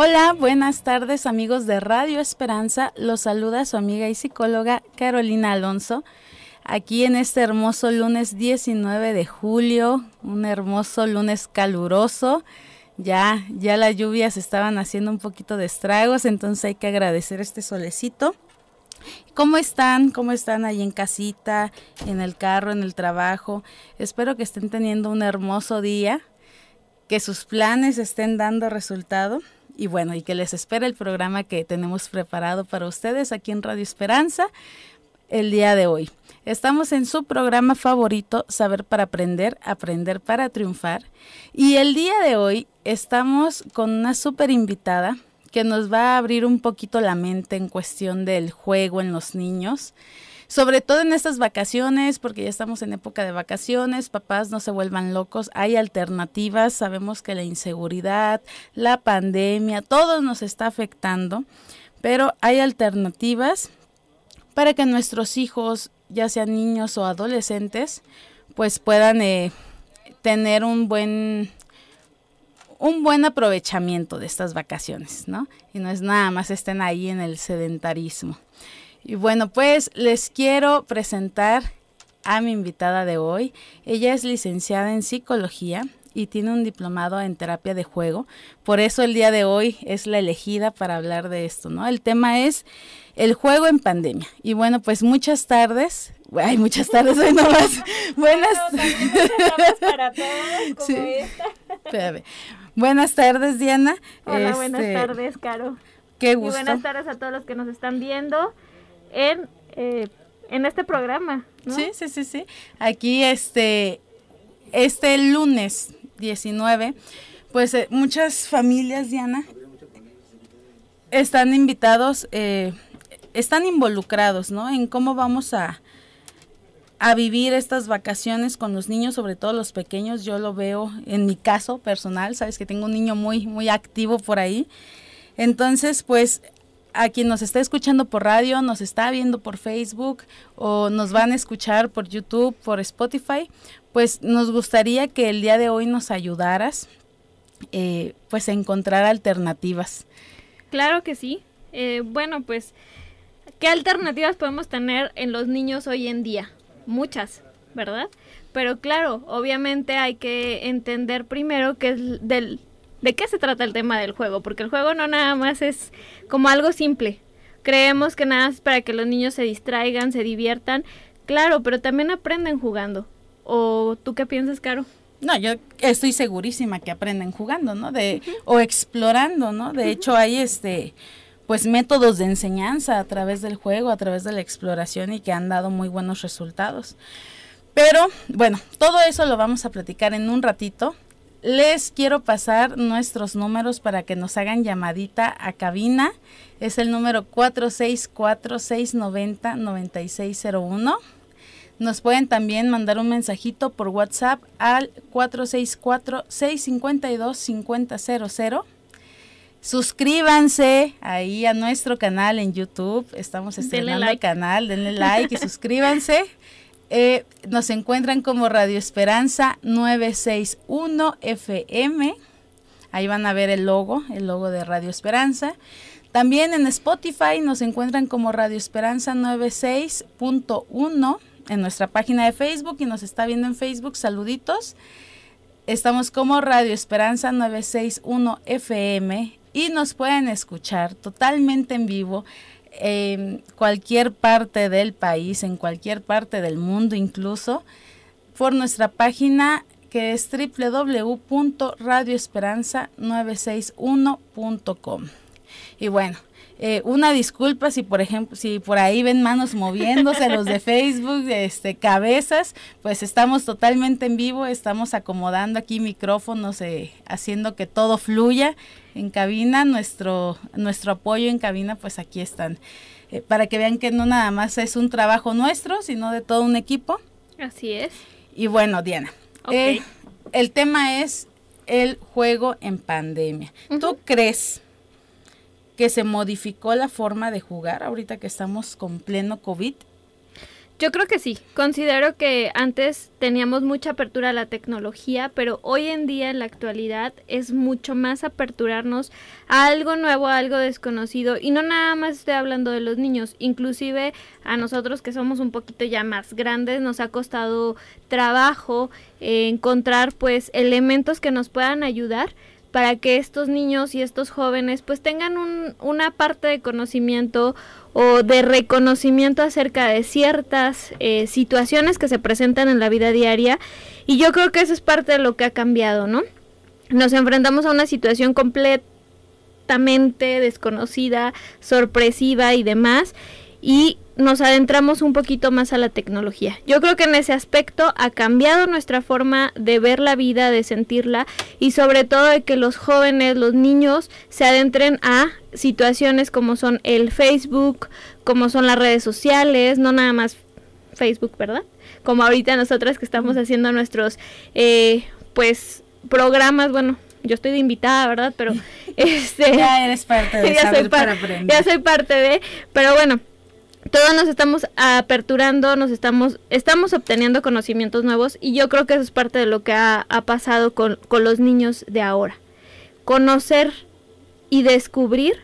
Hola, buenas tardes amigos de Radio Esperanza. Los saluda su amiga y psicóloga Carolina Alonso. Aquí en este hermoso lunes 19 de julio, un hermoso lunes caluroso. Ya, ya las lluvias estaban haciendo un poquito de estragos, entonces hay que agradecer este solecito. ¿Cómo están? ¿Cómo están ahí en casita, en el carro, en el trabajo? Espero que estén teniendo un hermoso día, que sus planes estén dando resultado y bueno, y que les espere el programa que tenemos preparado para ustedes aquí en Radio Esperanza el día de hoy. Estamos en su programa favorito, Saber para Aprender, Aprender para Triunfar. Y el día de hoy estamos con una súper invitada que nos va a abrir un poquito la mente en cuestión del juego en los niños. Sobre todo en estas vacaciones, porque ya estamos en época de vacaciones, papás no se vuelvan locos, hay alternativas, sabemos que la inseguridad, la pandemia, todo nos está afectando, pero hay alternativas para que nuestros hijos, ya sean niños o adolescentes, pues puedan eh, tener un buen un buen aprovechamiento de estas vacaciones, ¿no? Y no es nada más estén ahí en el sedentarismo. Y bueno, pues les quiero presentar a mi invitada de hoy. Ella es licenciada en psicología y tiene un diplomado en terapia de juego. Por eso el día de hoy es la elegida para hablar de esto, ¿no? El tema es el juego en pandemia. Y bueno, pues muchas tardes. Ay, muchas tardes, hoy no más. Buenas para todos, como esta. Buenas tardes, Diana. Hola, buenas este, tardes, Caro. Qué gusto. Y buenas tardes a todos los que nos están viendo en, eh, en este programa. Sí, sí, sí, sí. Aquí este, este lunes 19, pues eh, muchas familias, Diana, están invitados, eh, están involucrados, ¿no? En cómo vamos a, a vivir estas vacaciones con los niños, sobre todo los pequeños. Yo lo veo en mi caso personal, sabes que tengo un niño muy, muy activo por ahí. Entonces, pues a quien nos está escuchando por radio, nos está viendo por Facebook o nos van a escuchar por YouTube, por Spotify, pues nos gustaría que el día de hoy nos ayudaras eh, pues a encontrar alternativas. Claro que sí. Eh, bueno, pues, ¿qué alternativas podemos tener en los niños hoy en día? Muchas, ¿verdad? Pero claro, obviamente hay que entender primero que es del de qué se trata el tema del juego, porque el juego no nada más es como algo simple. Creemos que nada es para que los niños se distraigan, se diviertan, claro, pero también aprenden jugando. ¿O tú qué piensas, Caro? No, yo estoy segurísima que aprenden jugando, ¿no? De o explorando, ¿no? De hecho hay este pues métodos de enseñanza a través del juego, a través de la exploración y que han dado muy buenos resultados. Pero bueno, todo eso lo vamos a platicar en un ratito. Les quiero pasar nuestros números para que nos hagan llamadita a cabina. Es el número 464-690-9601. Nos pueden también mandar un mensajito por WhatsApp al 464-652-5000. Suscríbanse ahí a nuestro canal en YouTube. Estamos estrenando el canal. Denle like y suscríbanse. Eh, nos encuentran como Radio Esperanza 961 FM. Ahí van a ver el logo, el logo de Radio Esperanza. También en Spotify nos encuentran como Radio Esperanza 96.1 en nuestra página de Facebook y nos está viendo en Facebook. Saluditos. Estamos como Radio Esperanza 961 FM y nos pueden escuchar totalmente en vivo en cualquier parte del país, en cualquier parte del mundo incluso, por nuestra página que es www.radioesperanza961.com. Y bueno, eh, una disculpa si por ejemplo, si por ahí ven manos moviéndose los de Facebook, este, cabezas, pues estamos totalmente en vivo, estamos acomodando aquí micrófonos, eh, haciendo que todo fluya en cabina, nuestro, nuestro apoyo en cabina, pues aquí están. Eh, para que vean que no nada más es un trabajo nuestro, sino de todo un equipo. Así es. Y bueno, Diana, el tema es el juego en pandemia. ¿Tú crees que se modificó la forma de jugar ahorita que estamos con pleno COVID? Yo creo que sí. Considero que antes teníamos mucha apertura a la tecnología, pero hoy en día, en la actualidad, es mucho más aperturarnos a algo nuevo, a algo desconocido. Y no nada más estoy hablando de los niños, inclusive a nosotros que somos un poquito ya más grandes, nos ha costado trabajo eh, encontrar pues elementos que nos puedan ayudar para que estos niños y estos jóvenes pues tengan un, una parte de conocimiento o de reconocimiento acerca de ciertas eh, situaciones que se presentan en la vida diaria y yo creo que eso es parte de lo que ha cambiado, ¿no? Nos enfrentamos a una situación completamente desconocida, sorpresiva y demás y nos adentramos un poquito más a la tecnología. Yo creo que en ese aspecto ha cambiado nuestra forma de ver la vida, de sentirla y sobre todo de que los jóvenes, los niños se adentren a situaciones como son el Facebook, como son las redes sociales, no nada más Facebook, ¿verdad? Como ahorita nosotras que estamos haciendo nuestros, eh, pues, programas, bueno, yo estoy de invitada, ¿verdad? Pero este ya eres parte de ya soy para aprender. Ya soy parte de, pero bueno, todos nos estamos aperturando, nos estamos, estamos obteniendo conocimientos nuevos y yo creo que eso es parte de lo que ha, pasado con, los niños de ahora. Conocer y descubrir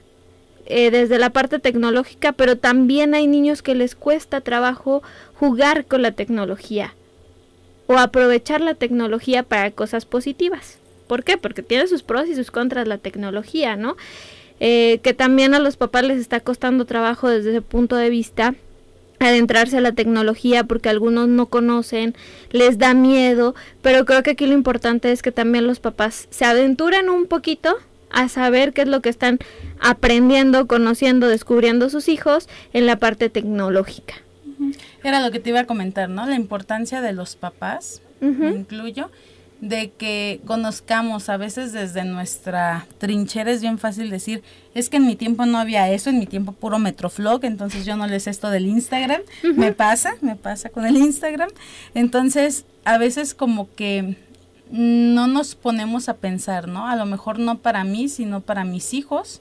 eh, desde la parte tecnológica, pero también hay niños que les cuesta trabajo jugar con la tecnología o aprovechar la tecnología para cosas positivas. ¿Por qué? Porque tiene sus pros y sus contras la tecnología, ¿no? Eh, que también a los papás les está costando trabajo desde ese punto de vista adentrarse a la tecnología porque algunos no conocen, les da miedo, pero creo que aquí lo importante es que también los papás se aventuren un poquito a saber qué es lo que están aprendiendo, conociendo, descubriendo sus hijos en la parte tecnológica. Era lo que te iba a comentar, ¿no? La importancia de los papás, incluyo, de que conozcamos a veces desde nuestra trinchera es bien fácil decir, es que en mi tiempo no había eso, en mi tiempo puro Metroflog, entonces yo no les esto del Instagram, me pasa, me pasa con el Instagram, entonces a veces como que no nos ponemos a pensar, ¿no? A lo mejor no para mí, sino para mis hijos,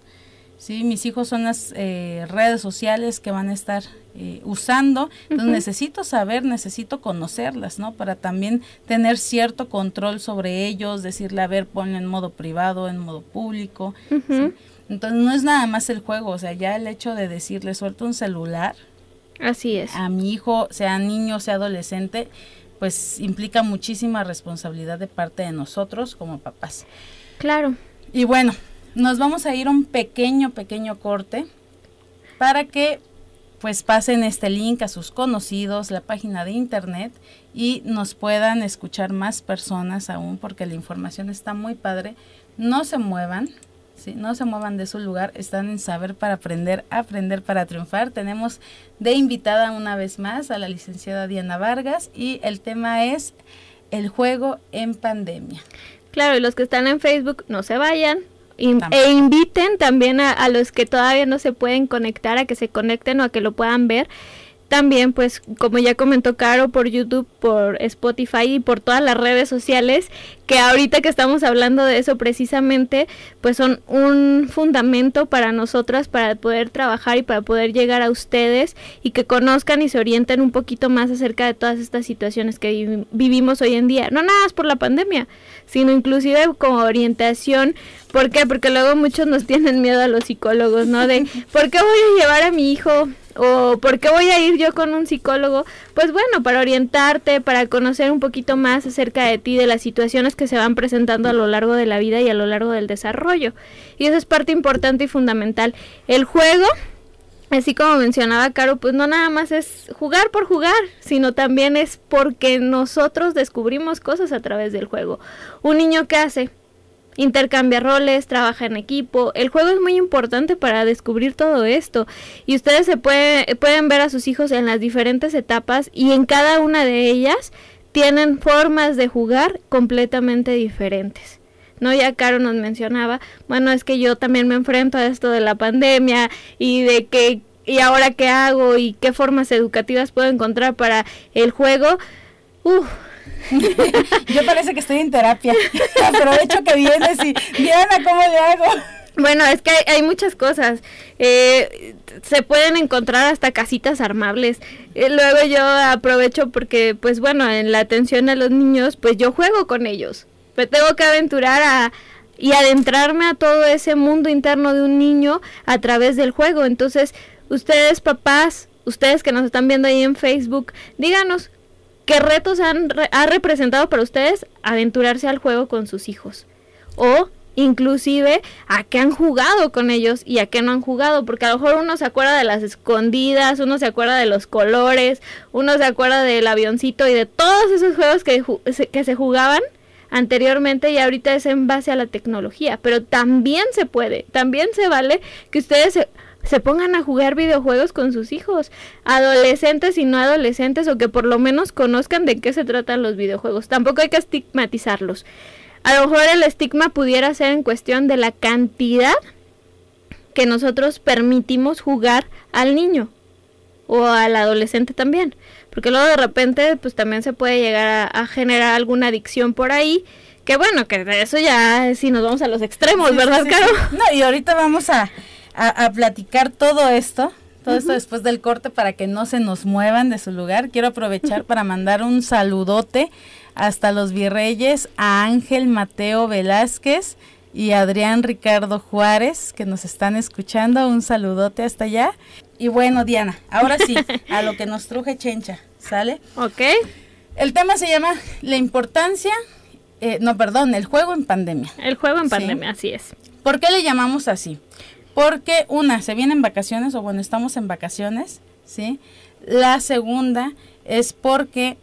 ¿sí? Mis hijos son las eh, redes sociales que van a estar eh, usando, entonces necesito saber, necesito conocerlas, ¿no? Para también tener cierto control sobre ellos, decirle, a ver, ponle en modo privado, en modo público, Entonces no es nada más el juego, o sea, ya el hecho de decirle, suelto un celular. Así es. A mi hijo, sea niño, sea adolescente, pues implica muchísima responsabilidad de parte de nosotros como papás. Claro. Y bueno, nos vamos a ir a un pequeño, pequeño corte para que pues pasen este link a sus conocidos, la página de internet y nos puedan escuchar más personas aún porque la información está muy padre. No se muevan, ¿sí? no se muevan de su lugar, están en Saber para Aprender, Aprender para Triunfar. Tenemos de invitada una vez más a la licenciada Diana Vargas y el tema es el juego en pandemia. Claro, y los que están en Facebook no se vayan, e inviten también a, los que todavía no se pueden conectar a que se conecten o a que lo puedan ver. También, pues, como ya comentó Caro, por YouTube, por Spotify y por todas las redes sociales, que ahorita que estamos hablando de eso precisamente, pues son un fundamento para nosotras para poder trabajar y para poder llegar a ustedes y que conozcan y se orienten un poquito más acerca de todas estas situaciones que vivimos hoy en día. No nada más por la pandemia, sino inclusive como orientación. ¿Por qué? Porque luego muchos nos tienen miedo a los psicólogos, ¿no? De, ¿por qué voy a llevar a mi hijo o por qué voy a ir yo con un psicólogo? Pues bueno, para orientarte, para conocer un poquito más acerca de ti, de las situaciones que se van presentando a lo largo de la vida y a lo largo del desarrollo. Y eso es parte importante y fundamental. El juego, así como mencionaba Caro, pues no nada más es jugar por jugar, sino también es porque nosotros descubrimos cosas a través del juego. Un niño que hace intercambia roles, trabaja en equipo. El juego es muy importante para descubrir todo esto. Y ustedes se puede, pueden ver a sus hijos en las diferentes etapas y en cada una de ellas tienen formas de jugar completamente diferentes. ¿no? Ya Caro nos mencionaba, bueno, es que yo también me enfrento a esto de la pandemia y de que, y ahora qué hago y qué formas educativas puedo encontrar para el juego. Uf, Yo parece que estoy en terapia. Aprovecho que vienes y Diana, ¿cómo le hago? Bueno, es que hay, muchas cosas. Eh, se pueden encontrar hasta casitas armables. Eh, luego yo aprovecho porque, pues bueno, en la atención a los niños, pues yo juego con ellos. Me tengo que aventurar a, y adentrarme a todo ese mundo interno de un niño a través del juego. Entonces, ustedes papás, ustedes que nos están viendo ahí en Facebook, díganos qué retos han, ha representado para ustedes aventurarse al juego con sus hijos. O inclusive a qué han jugado con ellos y a qué no han jugado, porque a lo mejor uno se acuerda de las escondidas, uno se acuerda de los colores, uno se acuerda del avioncito y de todos esos juegos que, que se jugaban anteriormente y ahorita es en base a la tecnología, pero también se puede, también se vale que ustedes se, se pongan a jugar videojuegos con sus hijos, adolescentes y no adolescentes, o que por lo menos conozcan de qué se tratan los videojuegos. Tampoco hay que estigmatizarlos. A lo mejor el estigma pudiera ser en cuestión de la cantidad que nosotros permitimos jugar al niño o al adolescente también. Porque luego de repente pues también se puede llegar a, generar alguna adicción por ahí. Que bueno, que de eso ya si nos vamos a los extremos, ¿verdad, Caro? No, y ahorita vamos a, a, platicar todo esto, todo esto después del corte para que no se nos muevan de su lugar. Quiero aprovechar para mandar un saludote hasta los virreyes a Ángel Mateo Velázquez y Adrián Ricardo Juárez que nos están escuchando. Un saludote hasta allá. Y bueno, Diana, ahora sí, a lo que nos truje Chencha, ¿sale? Ok. El tema se llama La importancia, eh, no, perdón, el juego en pandemia. El juego en pandemia, así es. ¿Por qué le llamamos así? Porque una, se vienen vacaciones, o bueno, estamos en vacaciones, ¿sí? La segunda es porque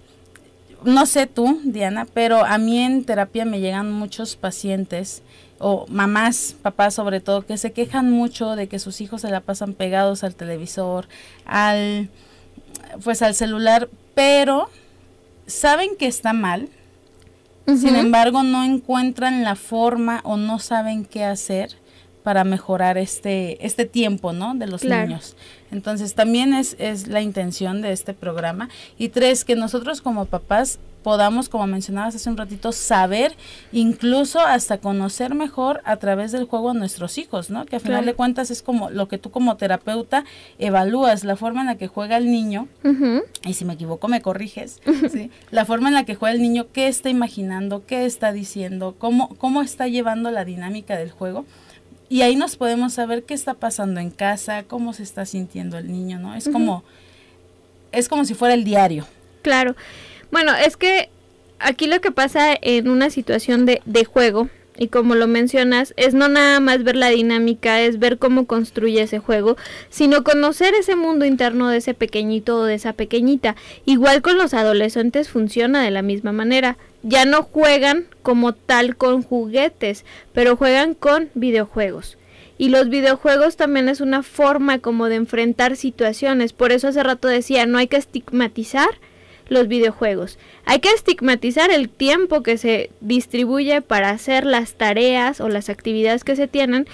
no sé tú, Diana, pero a mí en terapia me llegan muchos pacientes o mamás, papás sobre todo, que se quejan mucho de que sus hijos se la pasan pegados al televisor, al pues al celular, pero saben que está mal. Sin embargo, no encuentran la forma o no saben qué hacer para mejorar este, este tiempo, ¿no? De los niños. Entonces, también es, es la intención de este programa. Y tres, que nosotros como papás podamos, como mencionabas hace un ratito, saber, incluso hasta conocer mejor a través del juego a nuestros hijos, ¿no? Que a final de cuentas es como lo que tú como terapeuta evalúas, la forma en la que juega el niño, y si me equivoco me corriges, ¿sí? La forma en la que juega el niño, qué está imaginando, qué está diciendo, cómo, cómo está llevando la dinámica del juego y ahí nos podemos saber qué está pasando en casa, cómo se está sintiendo el niño, ¿no? Es como es como si fuera el diario. Claro. Bueno, es que aquí lo que pasa en una situación de, de juego, y como lo mencionas, es no nada más ver la dinámica, es ver cómo construye ese juego, sino conocer ese mundo interno de ese pequeñito o de esa pequeñita. Igual con los adolescentes funciona de la misma manera ya no juegan como tal con juguetes, pero juegan con videojuegos. Y los videojuegos también es una forma como de enfrentar situaciones. Por eso hace rato decía, no hay que estigmatizar los videojuegos. Hay que estigmatizar el tiempo que se distribuye para hacer las tareas o las actividades que se tienen.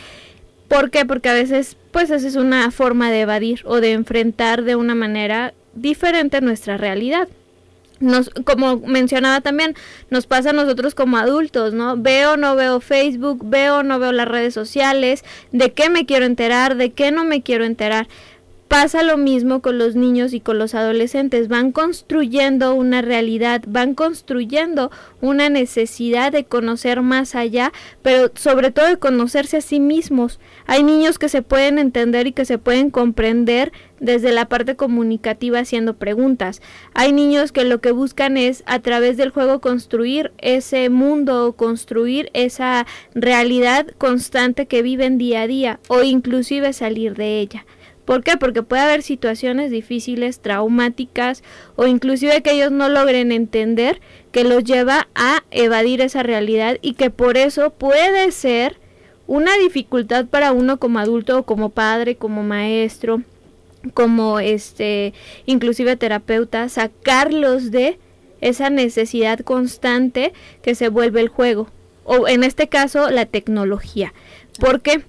¿Por qué? Porque a veces pues esa es una forma de evadir o de enfrentar de una manera diferente nuestra realidad nos, como mencionaba también, nos pasa a nosotros como adultos, ¿no? Veo no veo Facebook, veo no veo las redes sociales, de qué me quiero enterar, de qué no me quiero enterar. Pasa lo mismo con los niños y con los adolescentes, van construyendo una realidad, van construyendo una necesidad de conocer más allá, pero sobre todo de conocerse a sí mismos. Hay niños que se pueden entender y que se pueden comprender desde la parte comunicativa haciendo preguntas. Hay niños que lo que buscan es a través del juego construir ese mundo, construir esa realidad constante que viven día a día o inclusive salir de ella. ¿Por qué? Porque puede haber situaciones difíciles, traumáticas o inclusive que ellos no logren entender que los lleva a evadir esa realidad y que por eso puede ser una dificultad para uno como adulto o como padre, como maestro, como este inclusive terapeuta sacarlos de esa necesidad constante que se vuelve el juego o en este caso la tecnología. ¿Por qué?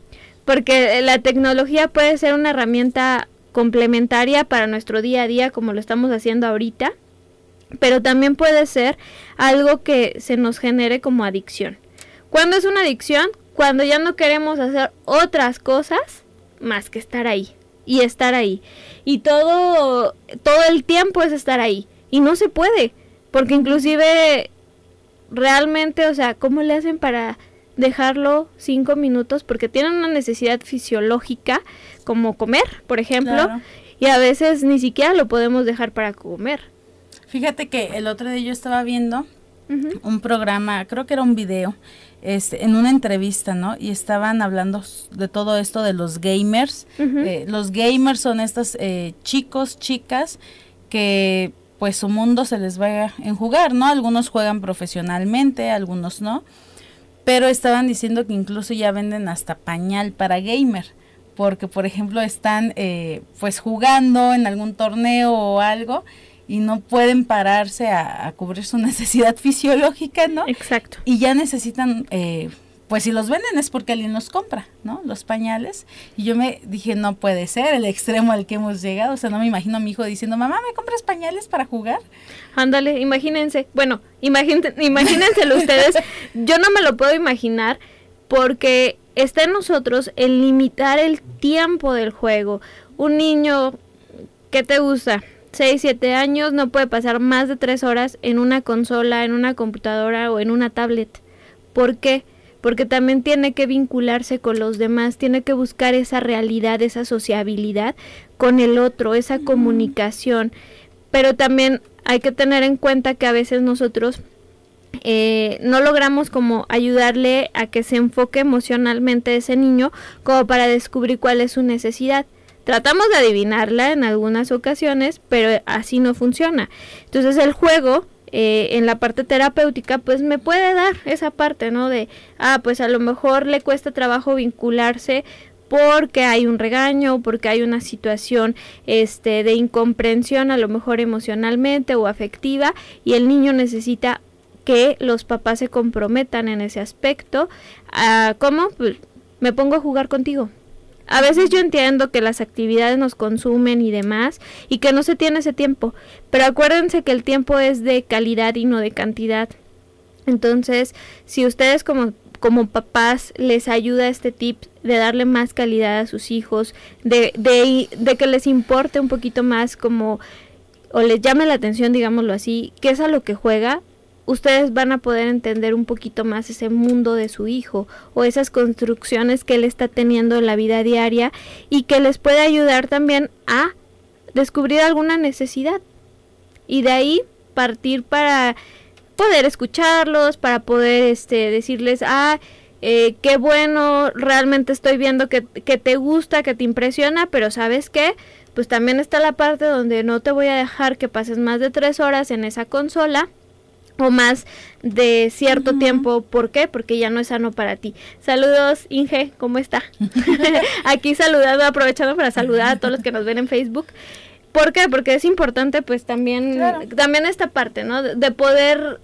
Porque la tecnología puede ser una herramienta complementaria para nuestro día a día como lo estamos haciendo ahorita, pero también puede ser algo que se nos genere como adicción. ¿Cuándo es una adicción? cuando ya no queremos hacer otras cosas más que estar ahí y estar ahí. Y todo, todo el tiempo es estar ahí. Y no se puede, porque inclusive realmente, o sea, ¿cómo le hacen para dejarlo cinco minutos? Porque tienen una necesidad fisiológica, como comer, por ejemplo, y a veces ni siquiera lo podemos dejar para comer. Fíjate que el otro día yo estaba viendo un programa, creo que era un video, este, en una entrevista, ¿no? Y estaban hablando de todo esto de los gamers. Eh, los gamers son estos eh, chicos, chicas que pues su mundo se les va en jugar, ¿no? Algunos juegan profesionalmente, algunos no. Pero estaban diciendo que incluso ya venden hasta pañal para gamer. Porque, por ejemplo, están eh, pues jugando en algún torneo o algo y no pueden pararse a, cubrir su necesidad fisiológica, ¿no? Exacto. Y ya necesitan, eh, pues si los venden es porque alguien los compra, ¿no? Los pañales. Y yo me dije, no puede ser el extremo al que hemos llegado. O sea, no me imagino a mi hijo diciendo, mamá, ¿me compras pañales para jugar? Ándale, imagínense. Bueno, imagínense, imagínenselo ustedes. Yo no me lo puedo imaginar porque está en nosotros el limitar el tiempo del juego. Un niño, ¿qué te gusta? 6, 7 años no puede pasar más de 3 horas en una consola, en una computadora o en una tablet. ¿Por qué? Porque también tiene que vincularse con los demás, tiene que buscar esa realidad, esa sociabilidad con el otro, esa comunicación. Pero también hay que tener en cuenta que a veces nosotros eh, no logramos como ayudarle a que se enfoque emocionalmente ese niño como para descubrir cuál es su necesidad. Tratamos de adivinarla en algunas ocasiones, pero así no funciona. Entonces el juego eh, en la parte terapéutica, pues me puede dar esa parte, ¿no? De, ah, pues a lo mejor le cuesta trabajo vincularse porque hay un regaño, porque hay una situación este, de incomprensión, a lo mejor emocionalmente o afectiva, y el niño necesita que los papás se comprometan en ese aspecto. Ah, ¿Cómo? Pues me pongo a jugar contigo. A veces yo entiendo que las actividades nos consumen y demás y que no se tiene ese tiempo, pero acuérdense que el tiempo es de calidad y no de cantidad. Entonces, si ustedes como como papás les ayuda este tip de darle más calidad a sus hijos, de, de, de que les importe un poquito más como o les llame la atención, digámoslo así, qué es a lo que juega, ustedes van a poder entender un poquito más ese mundo de su hijo o esas construcciones que él está teniendo en la vida diaria y que les puede ayudar también a descubrir alguna necesidad. Y de ahí partir para poder escucharlos, para poder este decirles, ah, eh, qué bueno, realmente estoy viendo que, que te gusta, que te impresiona, pero sabes qué, pues también está la parte donde no te voy a dejar que pases más de tres horas en esa consola o más de cierto tiempo. ¿Por qué? Porque ya no es sano para ti. Saludos, Inge, ¿cómo está? Aquí saludando, aprovechando para saludar a todos los que nos ven en Facebook. ¿Por qué? Porque es importante pues también, también esta parte, ¿no? de poder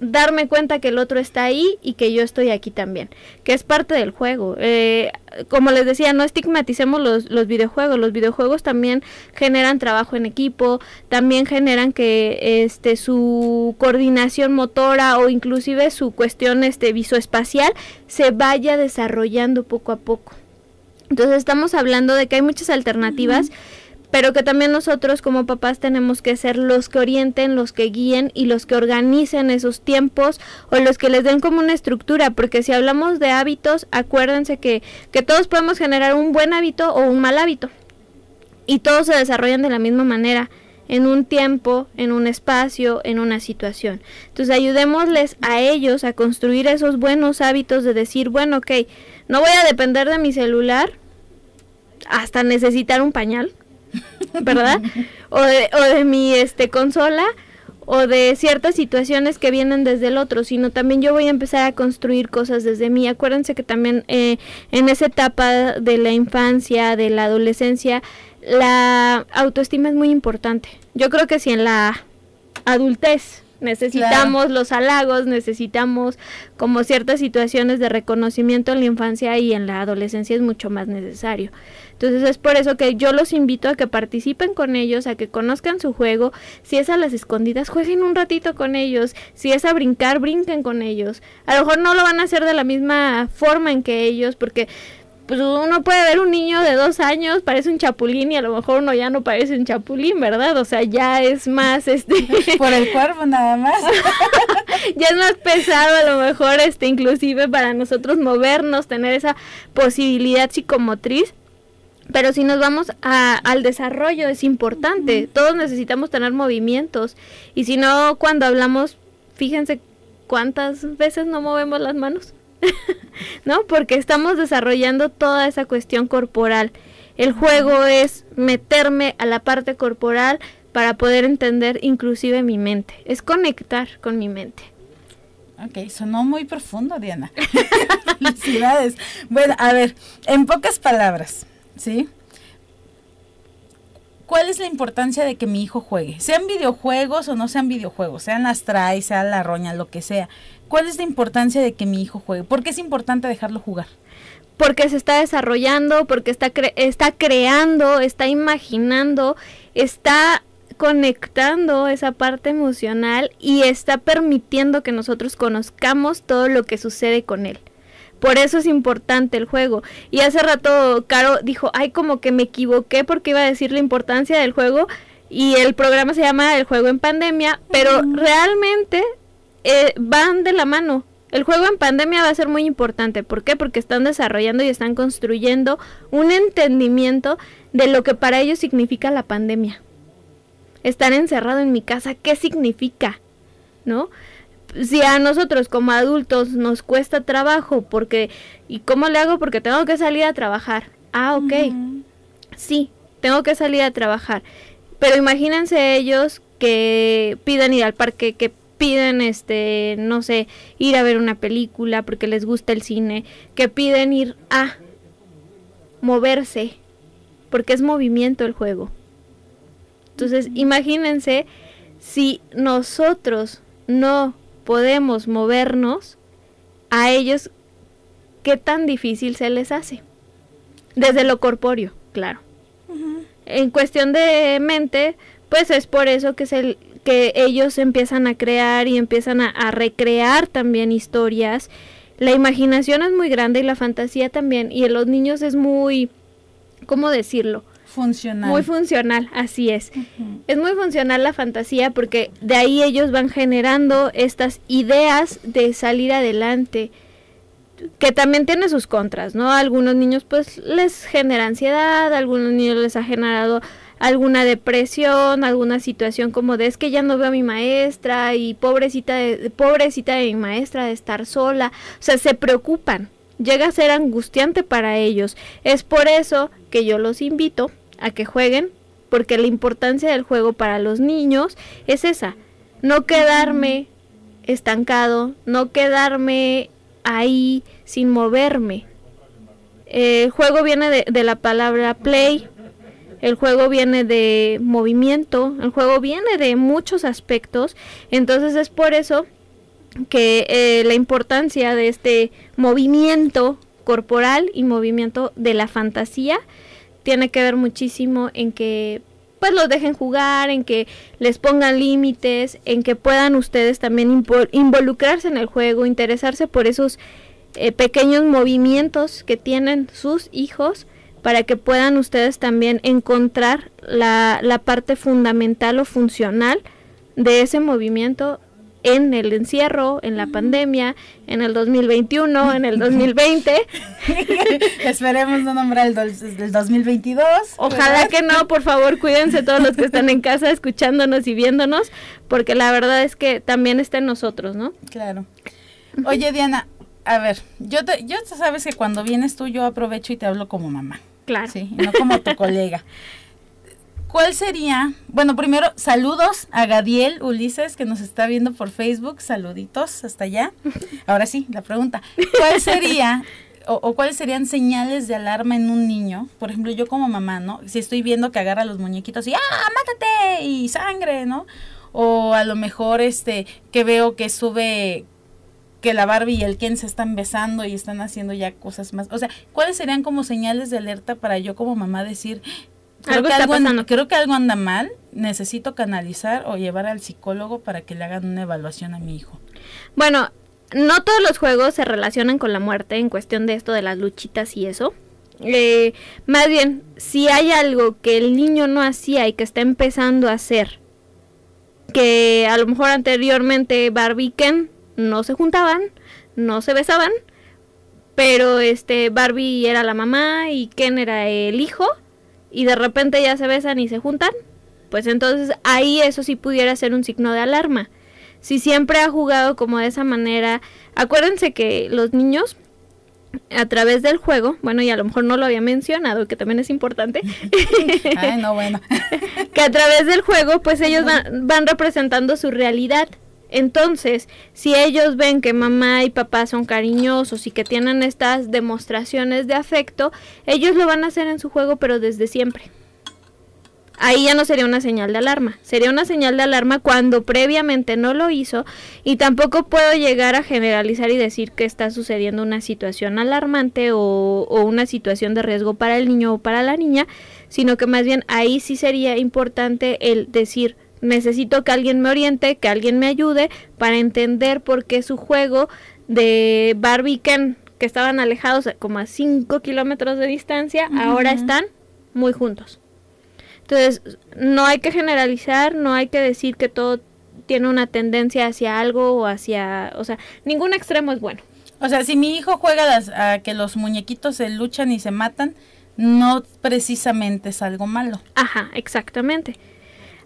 darme cuenta que el otro está ahí y que yo estoy aquí también, que es parte del juego. Eh, como les decía, no estigmaticemos los, los, videojuegos, los videojuegos también generan trabajo en equipo, también generan que este su coordinación motora o inclusive su cuestión este visoespacial se vaya desarrollando poco a poco. Entonces estamos hablando de que hay muchas alternativas pero que también nosotros como papás tenemos que ser los que orienten, los que guíen y los que organicen esos tiempos o los que les den como una estructura, porque si hablamos de hábitos, acuérdense que, que todos podemos generar un buen hábito o un mal hábito y todos se desarrollan de la misma manera en un tiempo, en un espacio, en una situación. Entonces ayudémosles a ellos a construir esos buenos hábitos de decir, bueno, ok, no voy a depender de mi celular hasta necesitar un pañal, ¿verdad? O de, o de mi este consola o de ciertas situaciones que vienen desde el otro, sino también yo voy a empezar a construir cosas desde mí. Acuérdense que también eh, en esa etapa de la infancia, de la adolescencia, la autoestima es muy importante. Yo creo que si en la adultez Necesitamos los halagos, necesitamos como ciertas situaciones de reconocimiento en la infancia y en la adolescencia es mucho más necesario. Entonces es por eso que yo los invito a que participen con ellos, a que conozcan su juego. Si es a las escondidas, jueguen un ratito con ellos. Si es a brincar, brinquen con ellos. A lo mejor no lo van a hacer de la misma forma en que ellos, porque pues uno puede ver un niño de dos años, parece un chapulín y a lo mejor uno ya no parece un chapulín, ¿verdad? O sea, ya es más este... Por el cuerpo nada más. ya es más pesado a lo mejor, este, inclusive para nosotros movernos, tener esa posibilidad psicomotriz. Pero si nos vamos al desarrollo es importante, todos necesitamos tener movimientos y si no cuando hablamos, fíjense cuántas veces no movemos las manos. ¿no? Porque estamos desarrollando toda esa cuestión corporal. El juego es meterme a la parte corporal para poder entender inclusive mi mente. Es conectar con mi mente. Ok, sonó muy profundo, Diana. Felicidades. Bueno, a ver, en pocas palabras, ¿sí? ¿Cuál es la importancia de que mi hijo juegue? Sean videojuegos o no sean videojuegos, sean las traes, sea la roña, lo que sea. ¿Cuál es la importancia de que mi hijo juegue? ¿Por qué es importante dejarlo jugar? Porque se está desarrollando, porque está, está creando, está imaginando, está conectando esa parte emocional y está permitiendo que nosotros conozcamos todo lo que sucede con él. Por eso es importante el juego. Y hace rato Caro dijo, ay, como que me equivoqué porque iba a decir la importancia del juego y el programa se llama El juego en pandemia, pero realmente eh, van de la mano. El juego en pandemia va a ser muy importante. ¿Por qué? Porque están desarrollando y están construyendo un entendimiento de lo que para ellos significa la pandemia. Estar encerrado en mi casa, ¿qué significa? ¿No? Si a nosotros como adultos nos cuesta trabajo porque... ¿Y cómo le hago? Porque tengo que salir a trabajar. Ah, ok. Sí, tengo que salir a trabajar. Pero imagínense ellos que pidan ir al parque, que piden este, no sé, ir a ver una película porque les gusta el cine, que piden ir a moverse, porque es movimiento el juego. Entonces, imagínense si nosotros no podemos movernos, a ellos qué tan difícil se les hace. Desde lo corpóreo, claro. En cuestión de mente, pues es por eso que se que ellos empiezan a crear y empiezan a, recrear también historias. La imaginación es muy grande y la fantasía también. Y en los niños es muy, ¿cómo decirlo? Funcional. Muy funcional, así es. Es muy funcional la fantasía porque de ahí ellos van generando estas ideas de salir adelante, que también tiene sus contras, ¿no? algunos niños pues les genera ansiedad, algunos niños les ha generado alguna depresión, alguna situación como de es que ya no veo a mi maestra y pobrecita de, pobrecita de mi maestra de estar sola, o sea, se preocupan, llega a ser angustiante para ellos. Es por eso que yo los invito a que jueguen, porque la importancia del juego para los niños es esa, no quedarme estancado, no quedarme ahí sin moverme. el juego viene de, de la palabra play, el juego viene de movimiento, el juego viene de muchos aspectos, entonces es por eso que eh, la importancia de este movimiento corporal y movimiento de la fantasía tiene que ver muchísimo en que pues los dejen jugar, en que les pongan límites, en que puedan ustedes también involucrarse en el juego, interesarse por esos eh, pequeños movimientos que tienen sus hijos para que puedan ustedes también encontrar la, la parte fundamental o funcional de ese movimiento en el encierro, en la pandemia, en el 2021, en el 2020. Esperemos no nombrar el, 2022. Ojalá que no, por favor, cuídense todos los que están en casa escuchándonos y viéndonos, porque la verdad es que también está en nosotros, ¿no? Claro. Oye, Diana, a ver, yo, te, yo sabes que cuando vienes tú yo aprovecho y te hablo como mamá. Claro. Sí, no como tu colega. ¿Cuál sería? Bueno, primero, saludos a Gadiel Ulises que nos está viendo por Facebook. Saluditos hasta allá. Ahora sí, la pregunta. ¿Cuál sería o, cuáles serían señales de alarma en un niño? Por ejemplo, yo como mamá, ¿no? Si estoy viendo que agarra los muñequitos y ¡ah, mátate! y sangre, ¿no? o a lo mejor este que veo que sube que la Barbie y el Ken se están besando y están haciendo ya cosas más. O sea, ¿cuáles serían como señales de alerta para yo como mamá decir, creo, que, algo anda, creo que algo anda mal, necesito canalizar o llevar al psicólogo para que le hagan una evaluación a mi hijo? Bueno, no todos los juegos se relacionan con la muerte en cuestión de esto de las luchitas y eso. Eh, más bien, si hay algo que el niño no hacía y que está empezando a hacer, que a lo mejor anteriormente Barbie Ken no se juntaban, no se besaban, pero este Barbie era la mamá y Ken era el hijo y de repente ya se besan y se juntan, pues entonces ahí eso sí pudiera ser un signo de alarma. Si siempre ha jugado como de esa manera, acuérdense que los niños a través del juego, bueno, y a lo mejor no lo había mencionado, que también es importante. Ay, no, bueno. que a través del juego, pues ellos van, van representando su realidad. Entonces, si ellos ven que mamá y papá son cariñosos y que tienen estas demostraciones de afecto, ellos lo van a hacer en su juego, pero desde siempre. Ahí ya no sería una señal de alarma. Sería una señal de alarma cuando previamente no lo hizo y tampoco puedo llegar a generalizar y decir que está sucediendo una situación alarmante o, una situación de riesgo para el niño o para la niña, sino que más bien ahí sí sería importante el decir, necesito que alguien me oriente, que alguien me ayude para entender por qué su juego de Barbie Ken, que estaban alejados como a 5 kilómetros de distancia, ahora están muy juntos. Entonces, no hay que generalizar, no hay que decir que todo tiene una tendencia hacia algo o hacia, o sea, ningún extremo es bueno. O sea, si mi hijo juega a que los muñequitos se luchan y se matan, no precisamente es algo malo. Ajá, exactamente.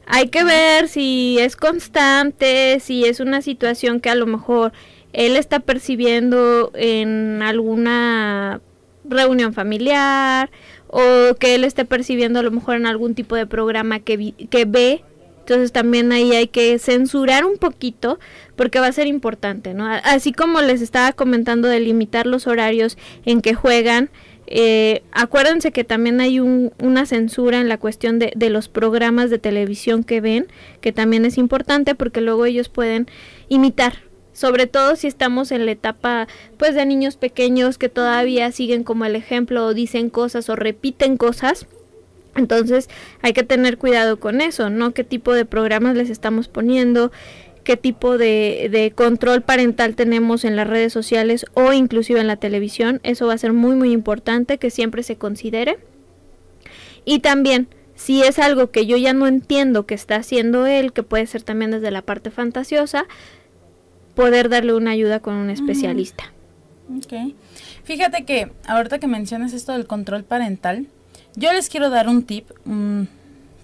Hay que ver si es constante, si es una situación que a lo mejor él está percibiendo en alguna reunión familiar o que él esté percibiendo a lo mejor en algún tipo de programa que, que ve. Entonces también ahí hay que censurar un poquito porque va a ser importante, ¿no? Así como les estaba comentando de limitar los horarios en que juegan, eh, acuérdense que también hay una censura en la cuestión de, de, los programas de televisión que ven, que también es importante porque luego ellos pueden imitar. Sobre todo si estamos en la etapa pues de niños pequeños que todavía siguen como el ejemplo o dicen cosas o repiten cosas. Entonces hay que tener cuidado con eso, ¿no? ¿Qué tipo de programas les estamos poniendo? Qué tipo de, control parental tenemos en las redes sociales o inclusive en la televisión. Eso va a ser muy muy importante que siempre se considere. Y también, si es algo que yo ya no entiendo que está haciendo él, que puede ser también desde la parte fantasiosa, poder darle una ayuda con un especialista. Ok. Fíjate que ahorita que mencionas esto del control parental, yo les quiero dar un tip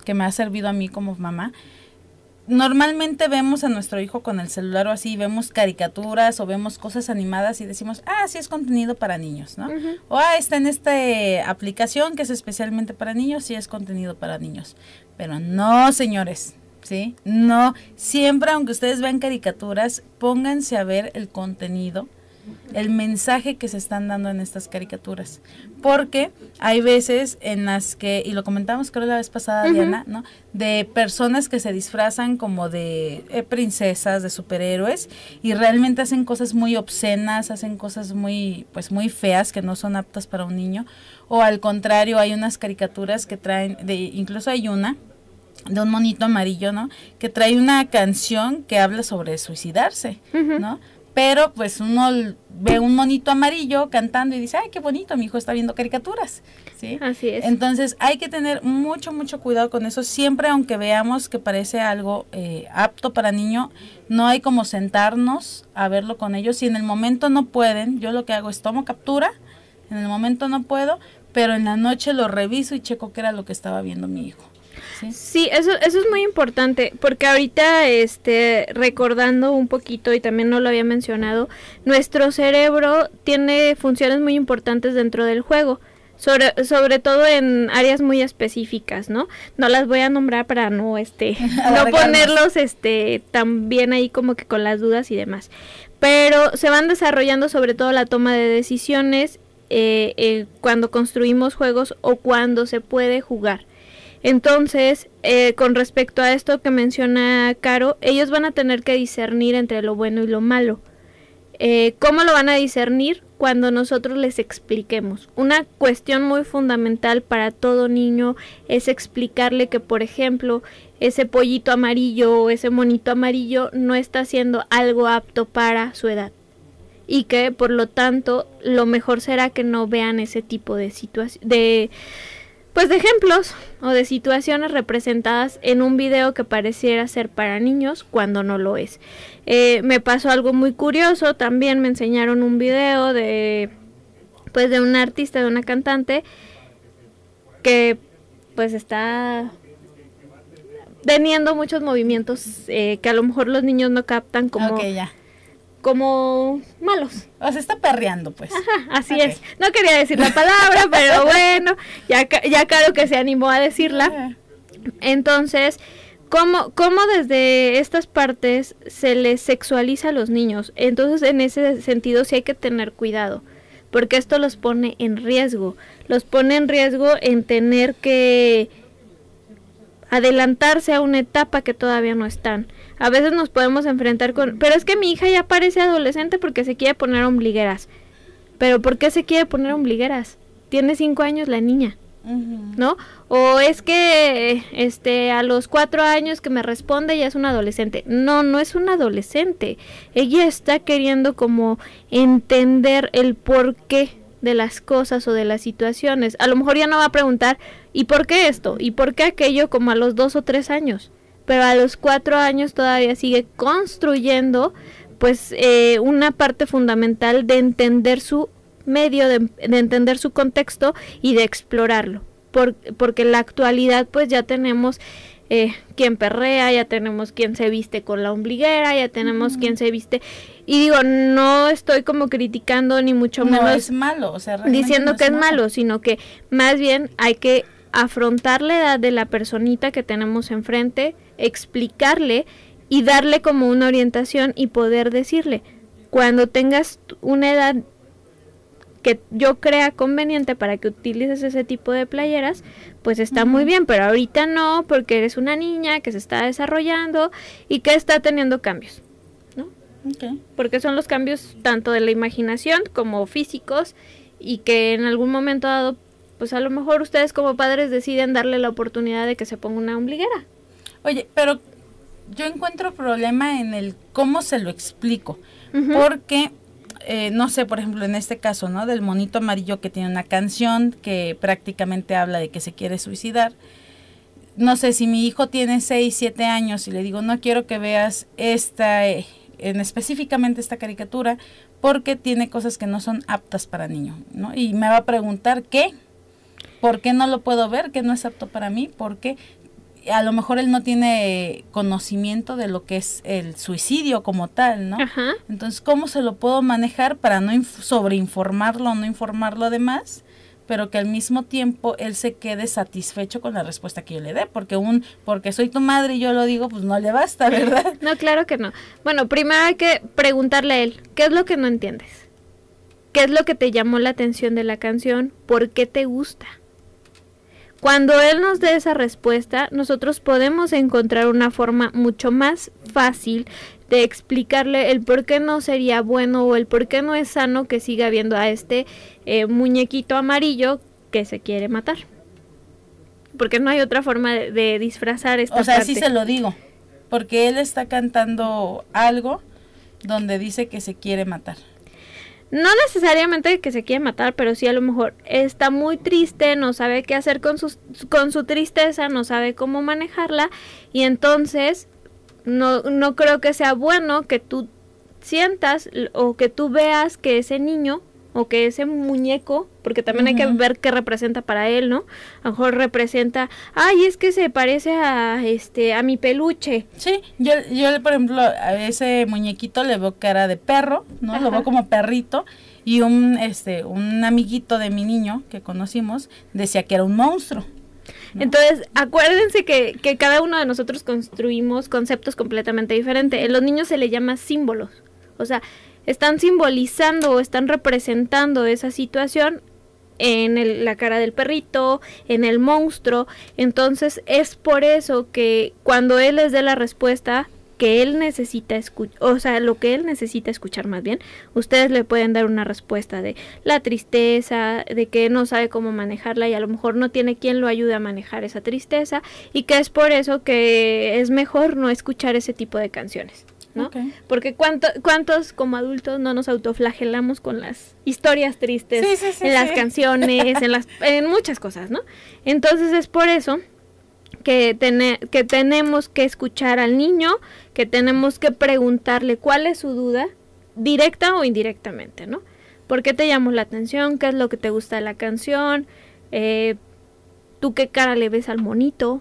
que me ha servido a mí como mamá normalmente vemos a nuestro hijo con el celular o así, vemos caricaturas o vemos cosas animadas y decimos, ah, sí es contenido para niños, ¿no? O ah, está en esta aplicación que es especialmente para niños, sí es contenido para niños. Pero no, señores, ¿sí? No, siempre aunque ustedes vean caricaturas, pónganse a ver el contenido el mensaje que se están dando en estas caricaturas. Porque hay veces en las que, y lo comentamos creo la vez pasada, Diana, ¿no? De personas que se disfrazan como de eh, princesas, de superhéroes, y realmente hacen cosas muy obscenas, hacen cosas muy, pues muy feas que no son aptas para un niño. O al contrario, hay unas caricaturas que traen, de, incluso hay una, de un monito amarillo, ¿no? Que trae una canción que habla sobre suicidarse, ¿no? Pero pues uno ve un monito amarillo cantando y dice, ay, qué bonito, mi hijo está viendo caricaturas, ¿sí? Así es. Entonces hay que tener mucho, mucho cuidado con eso, siempre aunque veamos que parece algo eh, apto para niño, no hay como sentarnos a verlo con ellos, si en el momento no pueden, yo lo que hago es tomo captura, en el momento no puedo, pero en la noche lo reviso y checo qué era lo que estaba viendo mi hijo. Sí, eso, eso es muy importante, porque ahorita, este, recordando un poquito, y también no lo había mencionado, nuestro cerebro tiene funciones muy importantes dentro del juego. Sobre, sobre todo en áreas muy específicas, ¿no? No las voy a nombrar para no este no ponerlos este también ahí como que con las dudas y demás. Pero se van desarrollando sobre todo la toma de decisiones eh, eh, cuando construimos juegos o cuando se puede jugar. Entonces, eh, con respecto a esto que menciona Caro, ellos van a tener que discernir entre lo bueno y lo malo. Eh, ¿Cómo lo van a discernir? Cuando nosotros les expliquemos. Una cuestión muy fundamental para todo niño es explicarle que, por ejemplo, ese pollito amarillo o ese monito amarillo no está haciendo algo apto para su edad. Y que, por lo tanto, lo mejor será que no vean ese tipo de situación de pues de ejemplos o de situaciones representadas en un video que pareciera ser para niños cuando no lo es. Eh, me pasó algo muy curioso, también me enseñaron un video de pues de un artista, de una cantante que pues está teniendo muchos movimientos eh, que a lo mejor los niños no captan como como malos. O sea, está perreando, pues. Ajá, así es. No quería decir la palabra, pero bueno, ya, ya claro que se animó a decirla. Entonces, ¿cómo, ¿cómo desde estas partes se les sexualiza a los niños? Entonces, en ese sentido sí hay que tener cuidado, porque esto los pone en riesgo. Los pone en riesgo en tener que adelantarse a una etapa que todavía no están a veces nos podemos enfrentar con, pero es que mi hija ya parece adolescente porque se quiere poner ombligueras. Pero ¿por qué se quiere poner ombligueras? Tiene cinco años la niña, ¿no? O es que, este, a los cuatro años que me responde ya es una adolescente. No, no es una adolescente. Ella está queriendo como entender el porqué de las cosas o de las situaciones. A lo mejor ya no va a preguntar, ¿y por qué esto? ¿Y por qué aquello? como a los dos o tres años pero a los cuatro años todavía sigue construyendo pues eh, una parte fundamental de entender su medio, de, entender su contexto y de explorarlo. porque en la actualidad pues ya tenemos eh, quien perrea, ya tenemos quien se viste con la ombliguera, ya tenemos quien se viste. Y digo, no estoy como criticando ni mucho menos. No es malo, o sea, diciendo que es malo, sino que más bien hay que afrontar la edad de la personita que tenemos enfrente, explicarle y darle como una orientación y poder decirle, cuando tengas una edad que yo crea conveniente para que utilices ese tipo de playeras, pues está muy bien, pero ahorita no, porque eres una niña que se está desarrollando y que está teniendo cambios, ¿no? Porque son los cambios tanto de la imaginación como físicos y que en algún momento dado, pues a lo mejor ustedes como padres deciden darle la oportunidad de que se ponga una ombliguera. Oye, pero yo encuentro problema en el cómo se lo explico, porque eh, no sé, por ejemplo, en este caso, ¿no? Del monito amarillo que tiene una canción que prácticamente habla de que se quiere suicidar. No sé, si mi hijo tiene 6, 7 años y le digo, no quiero que veas esta, eh, en específicamente esta caricatura, porque tiene cosas que no son aptas para niño, ¿no? Y me va a preguntar, ¿qué? ¿Por qué no lo puedo ver? ¿Qué no es apto para mí? ¿Por qué? a lo mejor él no tiene conocimiento de lo que es el suicidio como tal, ¿no? Entonces, ¿cómo se lo puedo manejar para no sobreinformarlo o no informarlo además? pero que al mismo tiempo él se quede satisfecho con la respuesta que yo le dé, porque un porque soy tu madre y yo lo digo, pues no le basta, ¿verdad? No, claro que no. Bueno, primero hay que preguntarle a él, ¿qué es lo que no entiendes? ¿Qué es lo que te llamó la atención de la canción? ¿Por qué te gusta? Cuando Él nos dé esa respuesta, nosotros podemos encontrar una forma mucho más fácil de explicarle el por qué no sería bueno o el por qué no es sano que siga viendo a este eh, muñequito amarillo que se quiere matar. Porque no hay otra forma de, disfrazar esta O sea, sí se lo digo. Porque él está cantando algo donde dice que se quiere matar no necesariamente que se quiere matar, pero sí a lo mejor está muy triste, no sabe qué hacer con, con su tristeza, no sabe cómo manejarla y entonces no, no creo que sea bueno que tú sientas o que tú veas que ese niño o que ese muñeco, porque también hay que ver qué representa para él, ¿no? A lo mejor representa, ay, es que se parece a este a mi peluche. Sí, yo yo por ejemplo a ese muñequito le veo cara de perro, ¿no? Lo veo como perrito y un este un amiguito de mi niño que conocimos decía que era un monstruo. Entonces, acuérdense que, que cada uno de nosotros construimos conceptos completamente diferentes. En los niños se le llama símbolos. O sea, están simbolizando o están representando esa situación en la cara del perrito, en el monstruo. Entonces es por eso que cuando él les dé la respuesta que él necesita escuchar, o sea, lo que él necesita escuchar más bien, ustedes le pueden dar una respuesta de la tristeza, de que no sabe cómo manejarla y a lo mejor no tiene quien lo ayude a manejar esa tristeza y que es por eso que es mejor no escuchar ese tipo de canciones. ¿No? Porque cuánto, cuántos como adultos no nos autoflagelamos con las historias tristes en las canciones, en las en muchas cosas, ¿no? Entonces es por eso que, que tenemos que escuchar al niño, que tenemos que preguntarle cuál es su duda, directa o indirectamente, ¿no? ¿Por qué te llamó la atención? ¿Qué es lo que te gusta de la canción? Eh, ¿Tú qué cara le ves al monito?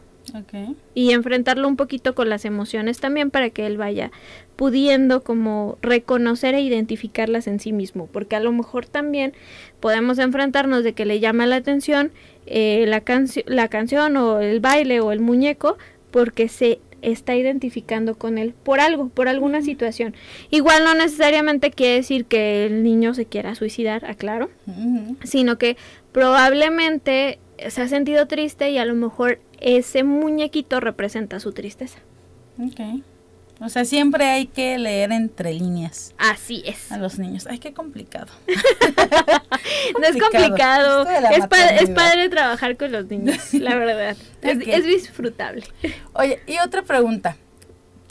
Y enfrentarlo un poquito con las emociones también para que él vaya pudiendo como reconocer e identificarlas en sí mismo, porque a lo mejor también podemos enfrentarnos de que le llama la atención eh, la, la canción o el baile o el muñeco porque se está identificando con él por algo, por alguna situación. Igual no necesariamente quiere decir que el niño se quiera suicidar, aclaro, sino que probablemente se ha sentido triste y a lo mejor ese muñequito representa su tristeza. Okay. O sea, siempre hay que leer entre líneas. Así es. A los niños. Ay, qué complicado. no es complicado. Es, padre trabajar con los niños, la verdad. es, disfrutable. Oye, y otra pregunta.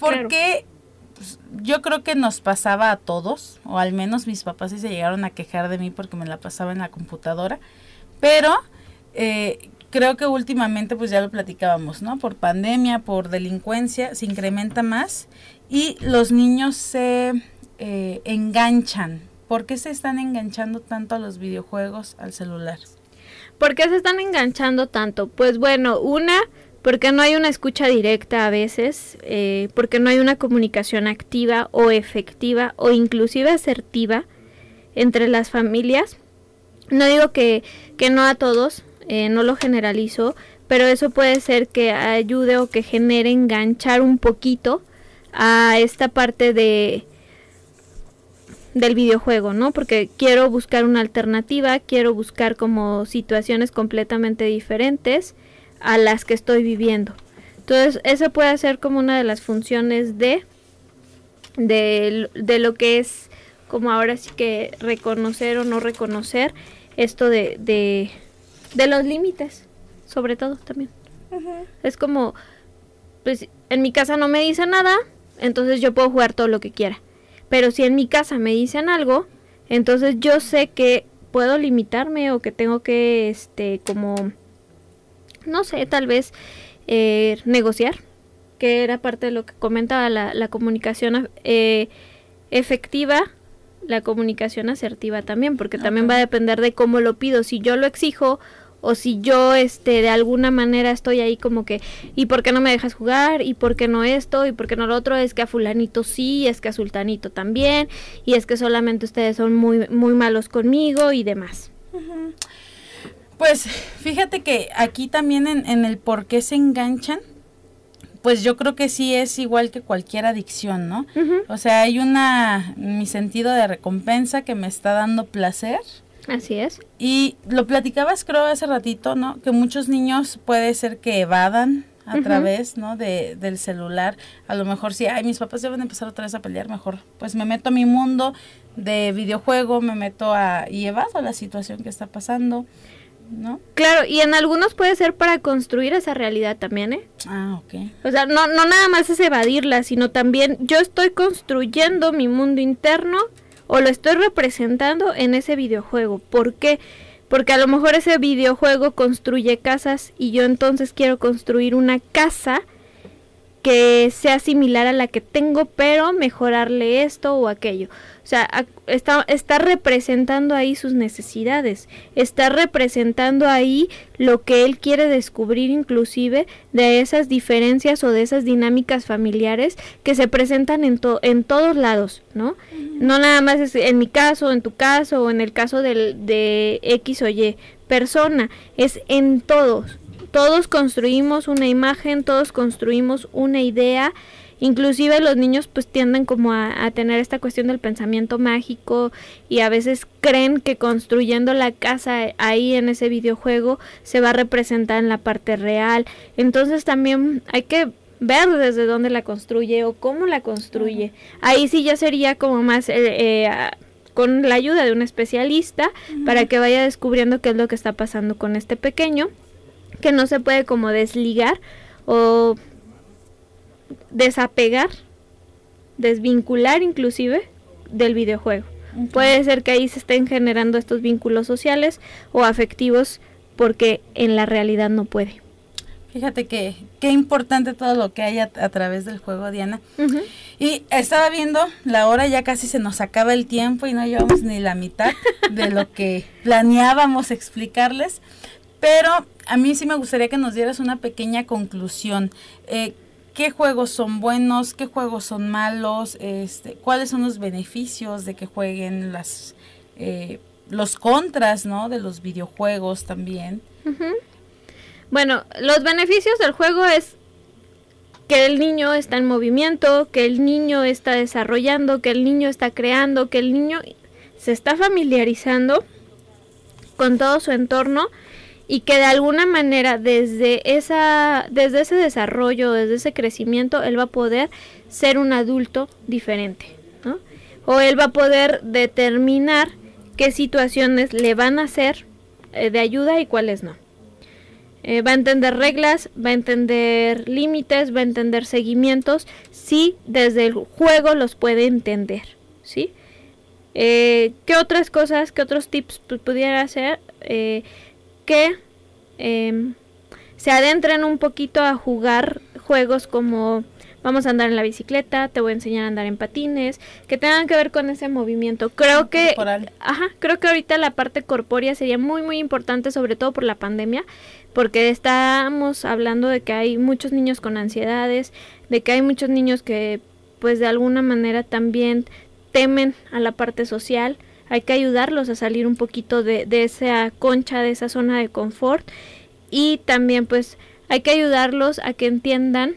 ¿Por qué? Pues, yo creo que nos pasaba a todos, o al menos mis papás sí se llegaron a quejar de mí porque me la pasaba en la computadora, pero eh, creo que últimamente, pues ya lo platicábamos, ¿no? Por pandemia, por delincuencia, se incrementa más y los niños se eh, enganchan. ¿Por qué se están enganchando tanto a los videojuegos, al celular? ¿Por qué se están enganchando tanto? Pues bueno, una, porque no hay una escucha directa a veces, eh, porque no hay una comunicación activa o efectiva o inclusive asertiva entre las familias. No digo que, que no a todos, eh, no lo generalizo, pero eso puede ser que ayude o que genere enganchar un poquito a esta parte de del videojuego, ¿no? Porque quiero buscar una alternativa, quiero buscar como situaciones completamente diferentes a las que estoy viviendo. Entonces, eso puede ser como una de las funciones de, de, de lo que es como ahora sí que reconocer o no reconocer esto de, de de los límites, sobre todo también. Es como, pues en mi casa no me dicen nada, entonces yo puedo jugar todo lo que quiera. Pero si en mi casa me dicen algo, entonces yo sé que puedo limitarme o que tengo que, este, como, no sé, tal vez eh, negociar, que era parte de lo que comentaba la, la comunicación eh, efectiva, la comunicación asertiva también, porque también va a depender de cómo lo pido. Si yo lo exijo o si yo este de alguna manera estoy ahí como que y por qué no me dejas jugar y por qué no esto y por qué no lo otro es que a fulanito sí es que a sultanito también y es que solamente ustedes son muy muy malos conmigo y demás. Pues fíjate que aquí también en, en el por qué se enganchan pues yo creo que sí es igual que cualquier adicción, ¿no? O sea, hay una, mi sentido de recompensa que me está dando placer Así es. Y lo platicabas creo hace ratito, ¿no? Que muchos niños puede ser que evadan a través, ¿no? De, del celular. A lo mejor si, ay, mis papás deben empezar otra vez a pelear, mejor pues me meto a mi mundo de videojuego, me meto a y evado la situación que está pasando. ¿No? Claro, y en algunos puede ser para construir esa realidad también, ¿eh? Ah, ok. O sea, no, no nada más es evadirla, sino también yo estoy construyendo mi mundo interno o lo estoy representando en ese videojuego. ¿Por qué? Porque a lo mejor ese videojuego construye casas y yo entonces quiero construir una casa que sea similar a la que tengo, pero mejorarle esto o aquello. O sea, está, está representando ahí sus necesidades, está representando ahí lo que él quiere descubrir inclusive de esas diferencias o de esas dinámicas familiares que se presentan en, en todos lados, ¿no? No nada más es en mi caso, en tu caso o en el caso del, de X o Y persona, es en todos todos construimos una imagen, todos construimos una idea Inclusive los niños pues tienden como a, tener esta cuestión del pensamiento mágico y a veces creen que construyendo la casa ahí en ese videojuego se va a representar en la parte real. Entonces también hay que ver desde dónde la construye o cómo la construye. Ahí sí ya sería como más... Eh, eh, con la ayuda de un especialista para que vaya descubriendo qué es lo que está pasando con este pequeño, que no se puede como desligar o desapegar, desvincular inclusive del videojuego. Puede ser que ahí se estén generando estos vínculos sociales o afectivos porque en la realidad no puede. Fíjate que qué importante todo lo que hay a, través del juego, Diana. Y estaba viendo, la hora ya casi se nos acaba el tiempo y no llevamos ni la mitad de lo que planeábamos explicarles. Pero a mí sí me gustaría que nos dieras una pequeña conclusión. Eh, qué juegos son buenos, qué juegos son malos, este, cuáles son los beneficios de que jueguen las eh, los contras, ¿no? De los videojuegos también. Bueno, los beneficios del juego es que el niño está en movimiento, que el niño está desarrollando, que el niño está creando, que el niño se está familiarizando con todo su entorno y que de alguna manera desde esa desde ese desarrollo, desde ese crecimiento él va a poder ser un adulto diferente, ¿no? O él va a poder determinar qué situaciones le van a ser eh, de ayuda y cuáles no. Eh, va a entender reglas, va a entender límites, va a entender seguimientos, si desde el juego los puede entender, ¿sí? Eh, ¿Qué otras cosas, qué otros tips pudiera hacer? Que em, se adentren un poquito a jugar juegos como vamos a andar en la bicicleta, te voy a enseñar a andar en patines, que tengan que ver con ese movimiento. Creo que ajá, creo que ahorita la parte corpórea sería muy muy importante sobre todo por la pandemia, porque estamos hablando de que hay muchos niños con ansiedades, de que hay muchos niños que pues de alguna manera también temen a la parte social hay que ayudarlos a salir un poquito de, esa concha, de esa zona de confort y también pues hay que ayudarlos a que entiendan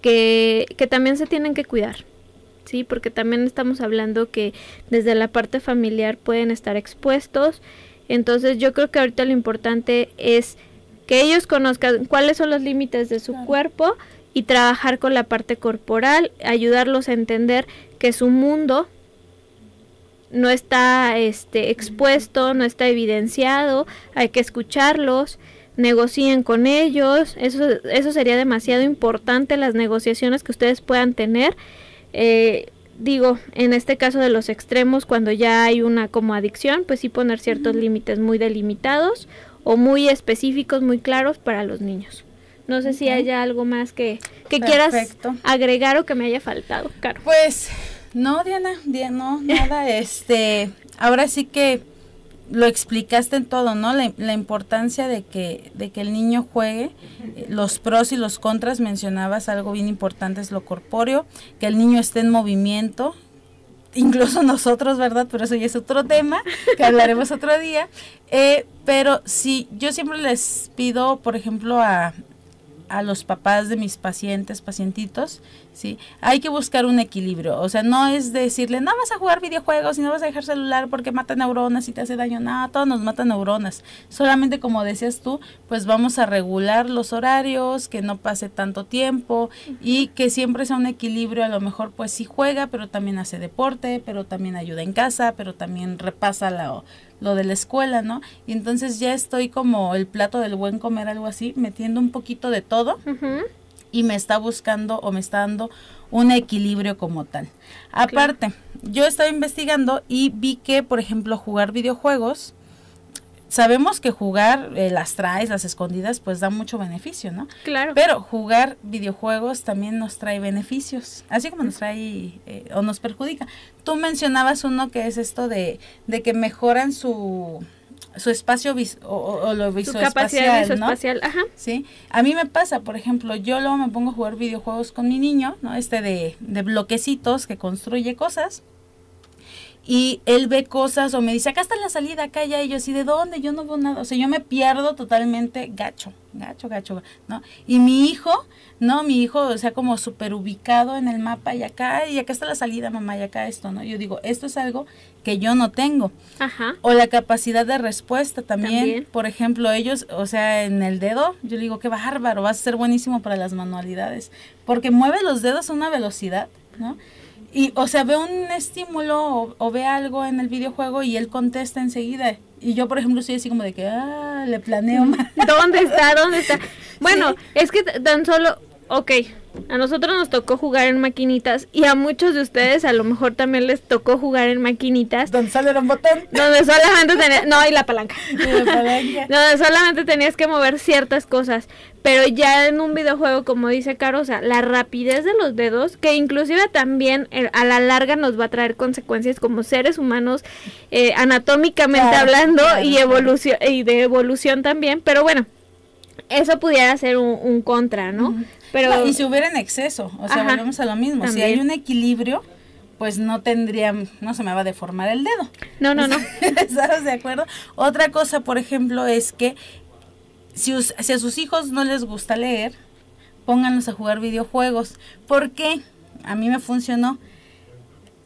que, que también se tienen que cuidar. Sí, porque también estamos hablando que desde la parte familiar pueden estar expuestos. Entonces yo creo que ahorita lo importante es que ellos conozcan cuáles son los límites de su cuerpo y trabajar con la parte corporal, ayudarlos a entender que su mundo no está este, expuesto, no está evidenciado, hay que escucharlos, negocien con ellos, eso, eso sería demasiado importante, las negociaciones que ustedes puedan tener. Eh, digo, en este caso de los extremos, cuando ya hay una como adicción, pues sí poner ciertos límites muy delimitados o muy específicos, muy claros para los niños. No sé si haya algo más que, que quieras agregar o que me haya faltado, Caro. Pues no, Diana, no, nada, este, ahora sí que lo explicaste en todo, ¿no? La, importancia de que, de que el niño juegue, eh, los pros y los contras, mencionabas algo bien importante, es lo corpóreo, que el niño esté en movimiento, incluso nosotros, ¿verdad? Pero eso ya es otro tema que hablaremos otro día. Eh, pero sí, yo siempre les pido, por ejemplo, a, a los papás de mis pacientes, pacientitos, ¿sí? Hay que buscar un equilibrio, o sea, no es decirle, no vas a jugar videojuegos y no vas a dejar celular porque mata neuronas y te hace daño, no, todos nos matan neuronas, solamente como decías tú, pues vamos a regular los horarios, que no pase tanto tiempo y que siempre sea un equilibrio, a lo mejor pues sí juega, pero también hace deporte, pero también ayuda en casa, pero también repasa la lo de la escuela, ¿no? Y entonces ya estoy como el plato del buen comer, algo así, metiendo un poquito de todo y me está buscando o me está dando un equilibrio como tal. Aparte, yo estaba investigando y vi que, por ejemplo, jugar videojuegos sabemos que jugar eh, las traes, las escondidas, pues da mucho beneficio, ¿no? Claro. Pero jugar videojuegos también nos trae beneficios, así como nos trae eh, o nos perjudica. Tú mencionabas uno que es esto de, de que mejoran su su espacio o, lo visoespacial, ¿no? ajá. Sí, a mí me pasa, por ejemplo, yo luego me pongo a jugar videojuegos con mi niño, ¿no? Este de, de bloquecitos que construye cosas y él ve cosas o me dice, acá está la salida, acá ya, y yo así, ¿de dónde? Yo no veo nada, o sea, yo me pierdo totalmente gacho, gacho, gacho, ¿no? Y mi hijo, ¿no? Mi hijo, o sea, como súper ubicado en el mapa y acá, y acá está la salida, mamá, y acá esto, ¿no? Yo digo, esto es algo que yo no tengo. Ajá. O la capacidad de respuesta también. También. Por ejemplo, ellos, o sea, en el dedo, yo le digo, qué bárbaro, vas a ser buenísimo para las manualidades, porque mueve los dedos a una velocidad, ¿no? Y, o sea, ve un estímulo o, o ve algo en el videojuego y él contesta enseguida. Y yo, por ejemplo, soy así como de que, ah, le planeo mal. ¿Dónde está? ¿Dónde está? Bueno, es que tan solo, ok, a nosotros nos tocó jugar en maquinitas y a muchos de ustedes a lo mejor también les tocó jugar en maquinitas. Donde sale un botón. donde solamente tenías, no, y la palanca, y la palanca. donde solamente tenías que mover ciertas cosas, pero ya en un videojuego, como dice Caro, o sea, la rapidez de los dedos, que inclusive también eh, a la larga nos va a traer consecuencias como seres humanos, eh, anatómicamente Claro, hablando claro, y evolución y de evolución también, pero bueno, eso pudiera ser un, un contra, ¿no? Pero No, y si hubiera en exceso, o sea, Ajá, volvemos a lo mismo. Si hay un equilibrio, pues no tendría, no se me va a deformar el dedo. no, no, no. ¿Estás de acuerdo? Otra cosa, por ejemplo, es que si, si a sus hijos no les gusta leer, pónganlos a jugar videojuegos. ¿Por qué? A mí me funcionó.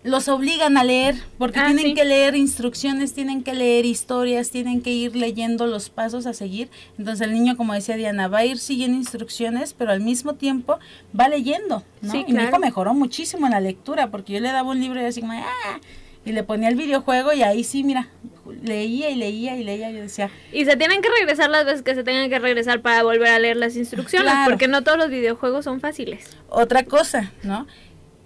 Los obligan a leer, porque Ah, tienen sí. que leer instrucciones, tienen que leer historias, tienen que ir leyendo los pasos a seguir. Entonces el niño, como decía Diana, va a ir siguiendo instrucciones, pero al mismo tiempo va leyendo, ¿no? Sí, y mi hijo mejoró muchísimo en la lectura, porque yo le daba un libro y así como, ¡ah! Y le ponía el videojuego y ahí sí, mira, leía y leía y leía. Yo decía, Y se tienen que regresar las veces que se tengan que regresar para volver a leer las instrucciones, Claro. porque no todos los videojuegos son fáciles. otra cosa, ¿no?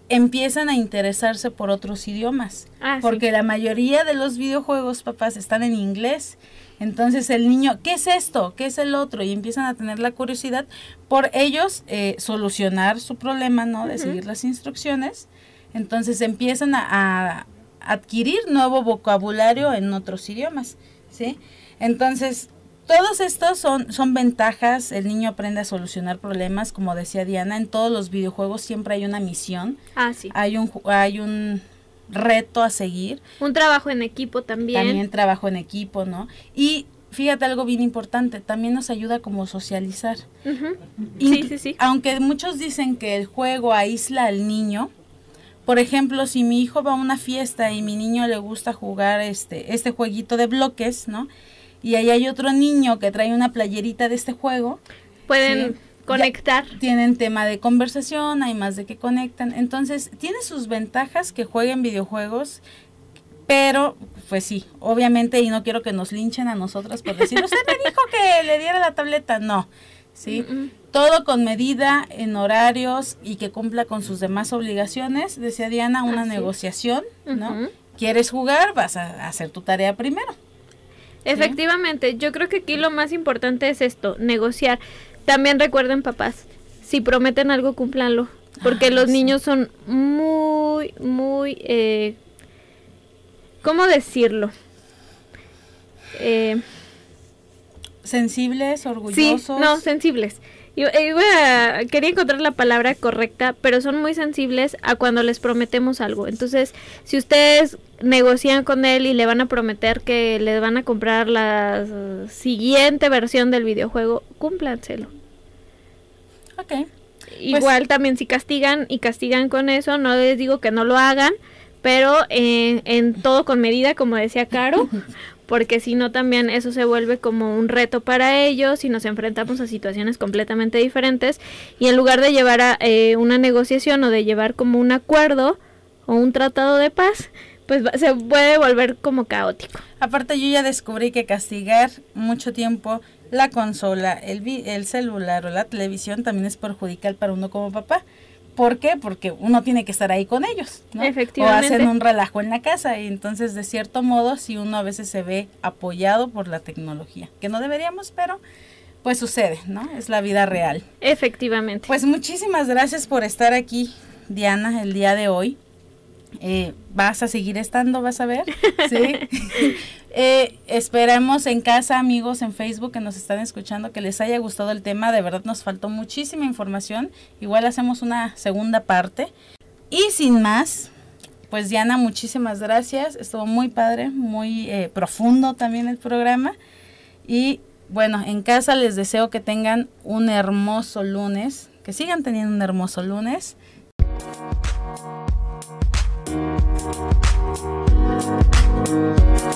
Empiezan a interesarse por otros idiomas. Ah, sí. porque la mayoría de los videojuegos, papás, están en inglés. Entonces el niño, ¿qué es esto? ¿Qué es el otro? Y empiezan a tener la curiosidad por ellos eh, solucionar su problema, ¿no? De seguir las instrucciones. Entonces empiezan a, a adquirir nuevo vocabulario en otros idiomas, ¿sí? Entonces, todos estos son, son ventajas, el niño aprende a solucionar problemas, como decía Diana, en todos los videojuegos siempre hay una misión, Ah, sí. hay un, hay un reto a seguir, Un trabajo en equipo también. también trabajo en equipo, ¿no? Y fíjate algo bien importante, también nos ayuda como a socializar. Ujú. Sí, sí, sí. Aunque muchos dicen que el juego aísla al niño, por ejemplo, si mi hijo va a una fiesta y mi niño le gusta jugar este, este jueguito de bloques, ¿no? Y ahí hay otro niño que trae una playerita de este juego, Pueden Sí. conectar. tienen tema de conversación, hay más de que conectan. Entonces, tiene sus ventajas que jueguen videojuegos, pero pues sí, obviamente, y no quiero que nos linchen a nosotros por decir, usted me dijo que le diera la tableta, no, ¿sí? Mm, Todo con medida, en horarios y que cumpla con sus demás obligaciones, decía Diana, una negociación, ¿no? ¿Quieres jugar? Vas a hacer tu tarea primero. Efectivamente, yo creo que aquí lo más importante es esto, negociar. También recuerden, papás, si prometen algo, cúmplanlo. Porque Ah, los sí. niños son muy, muy... Eh, ¿Cómo decirlo? Eh, Sensibles, sí, orgullosos. no, sensibles. Iba- iba a- quería encontrar la palabra correcta, pero son muy sensibles a cuando les prometemos algo. Entonces, si ustedes negocian con él y le van a prometer que le van a comprar la siguiente versión del videojuego, cúmplanselo. Ok. Igual también si castigan y castigan con eso, no les digo que no lo hagan, pero en, en todo con medida, como decía Caro, porque si no también eso se vuelve como un reto para ellos y nos enfrentamos a situaciones completamente diferentes y en lugar de llevar a eh, una negociación o de llevar como un acuerdo o un tratado de paz, pues se puede volver como caótico. Aparte yo ya descubrí que castigar mucho tiempo la consola, el, el celular o la televisión también es perjudicial para uno como papá. ¿Por qué? Porque uno tiene que estar ahí con ellos, ¿no? Efectivamente. O hacen un relajo en la casa y entonces de cierto modo si uno a veces se ve apoyado por la tecnología, que no deberíamos, pero pues sucede, ¿no? Es la vida real. Efectivamente. Pues muchísimas gracias por estar aquí, Diana, el día de hoy. Eh, vas a seguir estando, vas a ver. Sí. Eh, esperemos en casa, amigos, en Facebook que nos están escuchando, que les haya gustado el tema. De verdad nos faltó muchísima información. Igual hacemos una segunda parte. Y sin más, pues Diana, muchísimas gracias. Estuvo muy padre, muy eh, profundo también el programa. Y bueno, en casa les deseo que tengan un hermoso lunes, que sigan teniendo un hermoso lunes Música